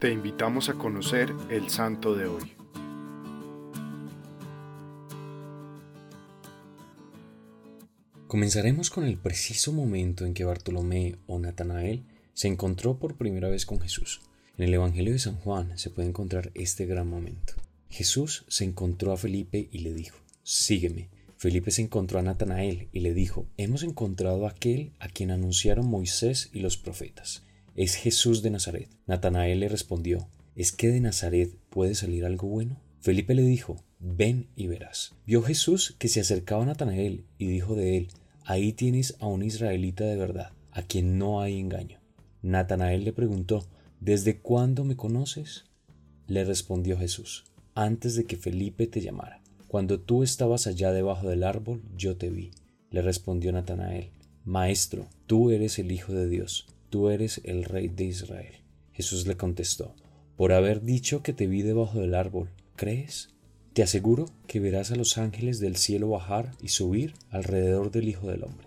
te invitamos a conocer el santo de hoy. Comenzaremos con el preciso momento en que Bartolomé o Natanael se encontró por primera vez con Jesús. En el Evangelio de San Juan se puede encontrar este gran momento. Jesús se encontró a Felipe y le dijo, Sígueme. Felipe se encontró a Natanael y le dijo, Hemos encontrado a aquel a quien anunciaron Moisés y los profetas. Es Jesús de Nazaret. Natanael le respondió, ¿Es que de Nazaret puede salir algo bueno? Felipe le dijo, Ven y verás. Vio Jesús que se acercaba a Natanael y dijo de él, Ahí tienes a un israelita de verdad, a quien no hay engaño. Natanael le preguntó, ¿Desde cuándo me conoces? Le respondió Jesús, antes de que Felipe te llamara. Cuando tú estabas allá debajo del árbol, yo te vi. Le respondió Natanael, Maestro, tú eres el Hijo de Dios, tú eres el Rey de Israel. Jesús le contestó, Por haber dicho que te vi debajo del árbol, ¿crees? Te aseguro que verás a los ángeles del cielo bajar y subir alrededor del Hijo del Hombre.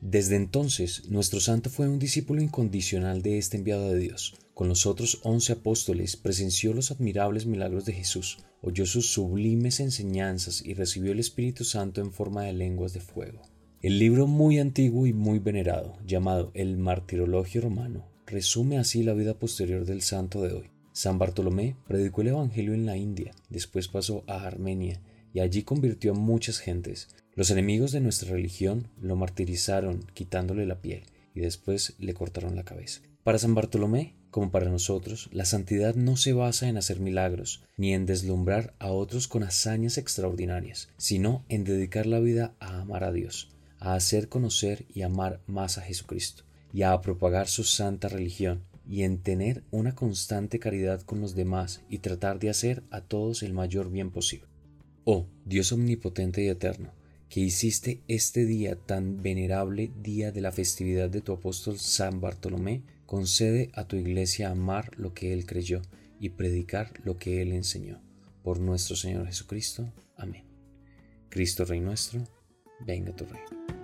Desde entonces, nuestro santo fue un discípulo incondicional de este enviado de Dios. Con los otros once apóstoles presenció los admirables milagros de Jesús, oyó sus sublimes enseñanzas y recibió el Espíritu Santo en forma de lenguas de fuego. El libro muy antiguo y muy venerado, llamado el Martirologio Romano, resume así la vida posterior del santo de hoy. San Bartolomé predicó el Evangelio en la India, después pasó a Armenia y allí convirtió a muchas gentes. Los enemigos de nuestra religión lo martirizaron quitándole la piel y después le cortaron la cabeza. Para San Bartolomé, como para nosotros, la santidad no se basa en hacer milagros, ni en deslumbrar a otros con hazañas extraordinarias, sino en dedicar la vida a amar a Dios, a hacer conocer y amar más a Jesucristo, y a propagar su santa religión, y en tener una constante caridad con los demás y tratar de hacer a todos el mayor bien posible. Oh Dios omnipotente y eterno, que hiciste este día tan venerable día de la festividad de tu apóstol San Bartolomé, concede a tu iglesia amar lo que él creyó y predicar lo que él enseñó. Por nuestro Señor Jesucristo. Amén. Cristo Rey nuestro, venga tu reino.